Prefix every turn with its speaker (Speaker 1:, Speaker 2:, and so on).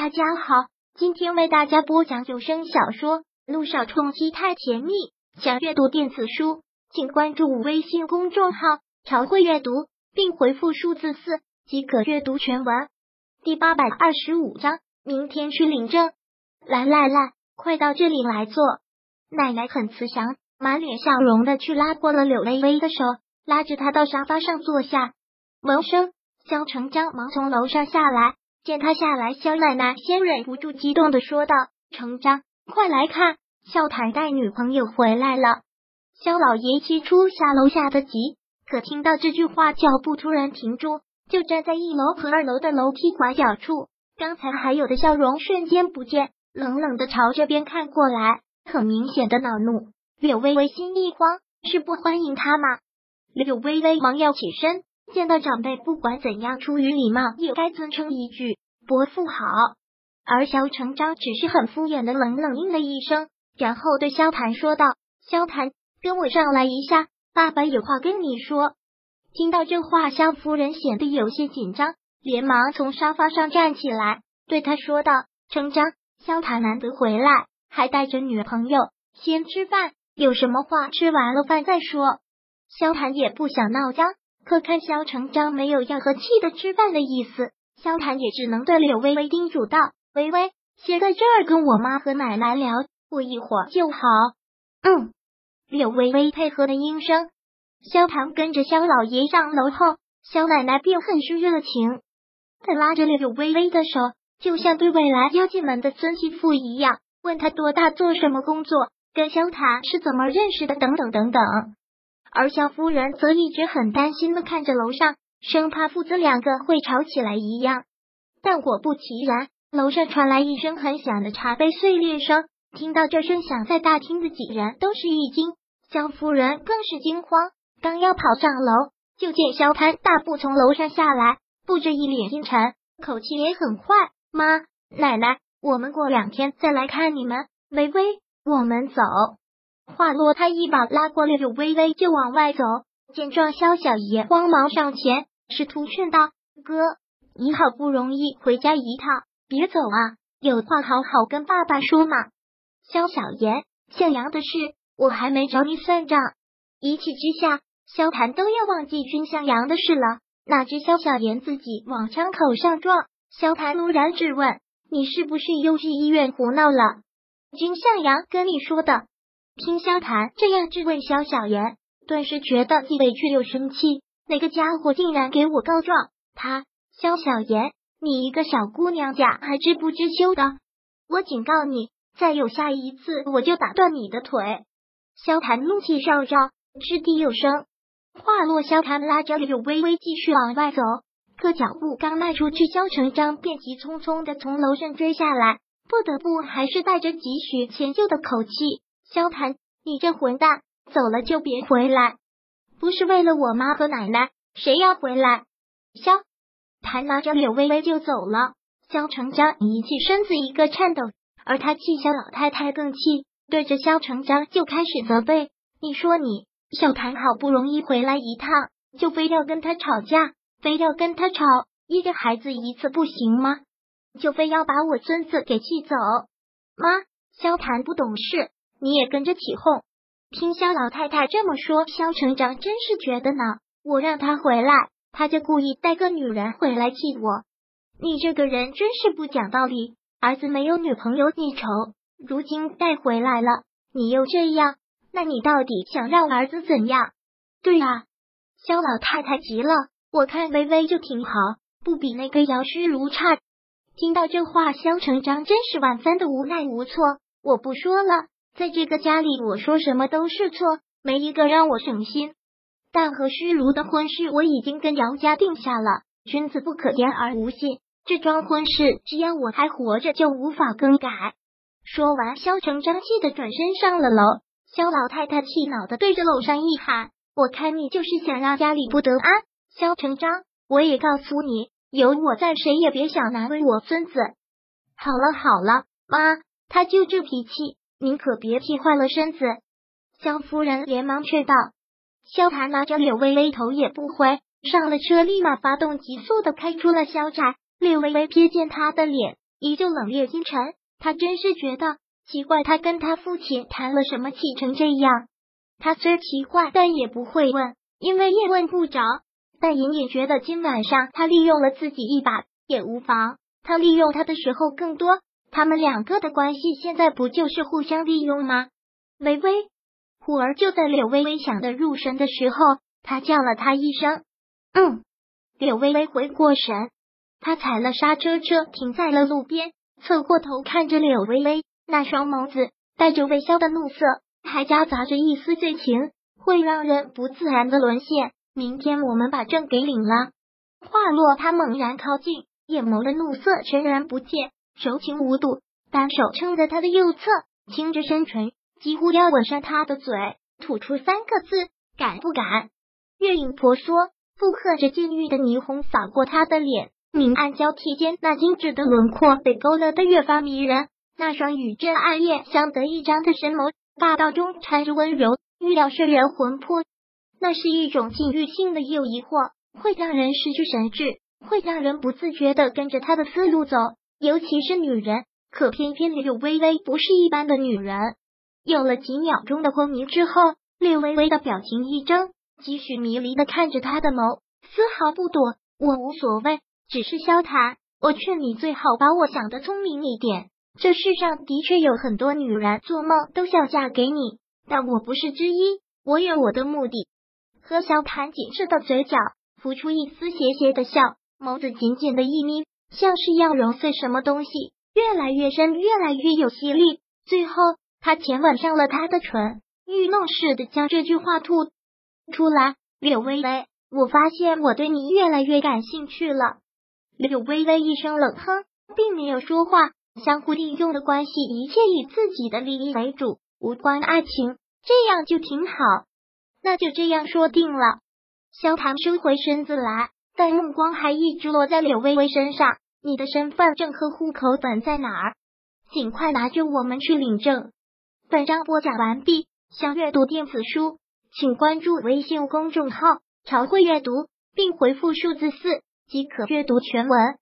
Speaker 1: 大家好，今天为大家播讲有声小说《路上冲击太甜蜜》。想阅读电子书，请关注微信公众号“朝会阅读”，并回复数字四即可阅读全文。第八百二十五章，明天去领证。来来来，快到这里来坐。奶奶很慈祥，满脸笑容的去拉过了柳微微的手，拉着她到沙发上坐下。闻声，肖成章忙从楼上下来。见他下来，肖奶奶先忍不住激动的说道：“成章，快来看，肖谈带女朋友回来了。”肖老爷起初下楼下的急，可听到这句话，脚步突然停住，就站在一楼和二楼的楼梯拐角处，刚才还有的笑容瞬间不见，冷冷的朝这边看过来，很明显的恼怒。柳微微心一慌，是不欢迎他吗？柳微微忙要起身。见到长辈，不管怎样，出于礼貌，也该尊称一句伯父好。而萧成章只是很敷衍的冷冷应了一声，然后对萧谭说道：“萧谭，跟我上来一下，爸爸有话跟你说。”听到这话，萧夫人显得有些紧张，连忙从沙发上站起来，对他说道：“成章，萧谭难得回来，还带着女朋友，先吃饭，有什么话吃完了饭再说。”萧谭也不想闹僵。可看萧成章没有要和气的吃饭的意思，萧谈也只能对柳微微叮嘱道：“微微，先在这儿跟我妈和奶奶聊，过一会儿就好。”嗯，柳微微配合的应声。萧谈跟着萧老爷上楼后，萧奶奶便很是热情，她拉着柳微微的手，就像对未来要进门的孙媳妇一样，问她多大，做什么工作，跟萧谈是怎么认识的，等等等等。而萧夫人则一直很担心的看着楼上，生怕父子两个会吵起来一样。但果不其然，楼上传来一声很响的茶杯碎裂声。听到这声响，在大厅的几人都是一惊，萧夫人更是惊慌，刚要跑上楼，就见萧潘大步从楼上下来，不着一脸阴沉，口气也很坏：“妈，奶奶，我们过两天再来看你们。微微，我们走。”话落，他一把拉过柳微微，就往外走。见状，萧小爷慌忙上前，试图劝道：“哥，你好不容易回家一趟，别走啊，有话好好跟爸爸说嘛。”萧小爷，向阳的事，我还没找你算账。一气之下，萧谭都要忘记君向阳的事了。哪知萧小言自己往枪口上撞，萧谭突然质问：“你是不是又去医院胡闹了？”君向阳跟你说的。听萧谈这样质问萧小言，顿时觉得既委屈又生气。那个家伙竟然给我告状！他萧小言，你一个小姑娘家还知不知羞的？我警告你，再有下一次，我就打断你的腿！萧谈怒气上涨，掷地有声。话落，萧谈拉着柳微微继续往外走，可脚步刚迈出去，萧成章便急匆匆的从楼上追下来，不得不还是带着几许歉疚的口气。萧谭，你这混蛋，走了就别回来！不是为了我妈和奶奶，谁要回来？萧谭拿着柳微微就走了。萧成章一气身子一个颤抖，而他气萧老太太更气，对着萧成章就开始责备：“你说你小谭好不容易回来一趟，就非要跟他吵架，非要跟他吵，一个孩子一次不行吗？就非要把我孙子给气走？妈，萧谭不懂事。”你也跟着起哄，听肖老太太这么说，肖成长真是觉得呢。我让他回来，他就故意带个女人回来气我。你这个人真是不讲道理。儿子没有女朋友你愁，如今带回来了，你又这样，那你到底想让儿子怎样？对啊，肖老太太急了。我看微微就挺好，不比那个姚诗如差。听到这话，肖成章真是万分的无奈无措。我不说了。在这个家里，我说什么都是错，没一个让我省心。但和虚如的婚事，我已经跟姚家定下了。君子不可言而无信，这桩婚事，只要我还活着，就无法更改。说完，萧成章气的转身上了楼。萧老太太气恼的对着楼上一喊：“我看你就是想让家里不得安。”萧成章，我也告诉你，有我在，谁也别想难为我孙子。好了好了，妈，他就这脾气。您可别气坏了身子，萧夫人连忙劝道。萧谭拿着柳微微，头也不回，上了车，立马发动急速的开出了萧宅。柳微微瞥见他的脸，依旧冷冽阴沉。他真是觉得奇怪，他跟他父亲谈了什么，气成这样？他虽奇怪，但也不会问，因为也问不着。但隐隐觉得今晚上他利用了自己一把也无妨，他利用他的时候更多。他们两个的关系现在不就是互相利用吗？微微，虎儿就在柳微微想的入神的时候，他叫了他一声：“嗯。”柳微微回过神，他踩了刹车，车停在了路边，侧过头看着柳微微，那双眸子带着微笑的怒色，还夹杂着一丝醉情，会让人不自然的沦陷。明天我们把证给领了。话落，他猛然靠近，眼眸的怒色全然不见，柔情无度，单手撑着他的右侧，轻着深唇，几乎要吻上他的嘴，吐出三个字：敢不敢？月影婆娑。附和着禁欲的霓虹洒过他的脸，明暗交替间，那精致的轮廓被勾勒的越发迷人。那双与真暗夜相得益彰的深眸，霸道中掺着温柔，欲要摄人魂魄。那是一种禁欲性的诱惑，会让人失去神智，会让人不自觉的跟着他的思路走。尤其是女人，可偏偏柳微微不是一般的女人。有了几秒钟的昏迷之后，柳微微的表情一怔。继续迷离的看着他的眸，丝毫不躲。我无所谓，只是萧谈。我劝你最好把我想的聪明一点。这世上的确有很多女人做梦都想嫁给你，但我不是之一。我有我的目的。何萧谈紧致的嘴角浮出一丝邪邪的笑，眸子紧紧的一眯，像是要揉碎什么东西，越来越深，越来越有吸力。最后，他浅吻上了他的唇，欲弄似的将这句话吐。出来，柳微微，我发现我对你越来越感兴趣了。柳微微一声冷哼，并没有说话。相互利用的关系，一切以自己的利益为主，无关爱情，这样就挺好。那就这样说定了。萧唐收回身子来，但目光还一直落在柳微微身上。你的身份证和户口本在哪儿？尽快拿着，我们去领证。本章播讲完毕，想阅读电子书。请关注微信公众号“朝会阅读”，并回复数字四即可阅读全文。